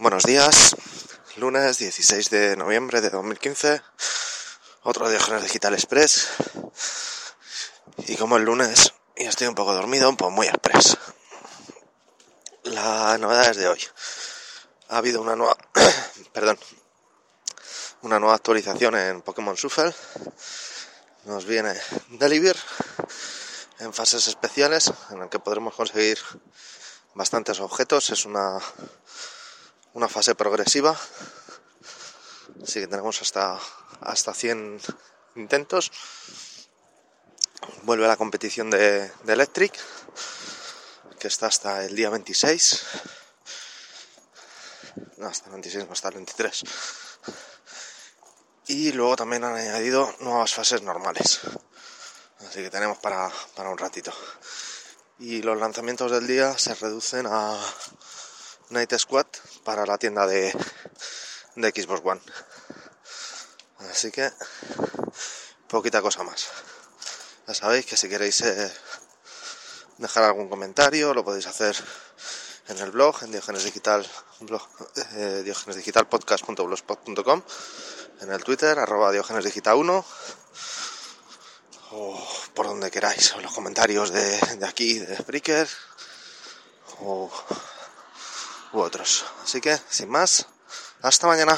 Buenos días, lunes 16 de noviembre de 2015, otro Diógenes Digital Express. Y como el lunes y estoy un poco dormido, pues muy express. La novedad es de hoy. Ha habido una nueva, perdón, una nueva actualización en Pokémon Shuffle. Nos viene Deliver en fases especiales en el que podremos conseguir bastantes objetos. Es una una fase progresiva. Así que tenemos hasta, hasta 100 intentos. Vuelve la competición de, Electric, que está hasta el día 26. No, hasta el 26, no hasta el 23. Y luego también han añadido nuevas fases normales. Así que tenemos para, para un ratito. Y los lanzamientos del día se reducen a Night Squad para la tienda de, de Xbox One. Así que poquita cosa más. Ya sabéis que si queréis eh, dejar algún comentario lo podéis hacer en el blog, en Diogenes Digital, blog, eh, diogenesdigitalpodcast.blogspot.com, en el Twitter, arroba Diogenes Digital 1, o por donde queráis, en los comentarios de, de aquí, de Spreaker, o u otros. Así que, sin más, hasta mañana.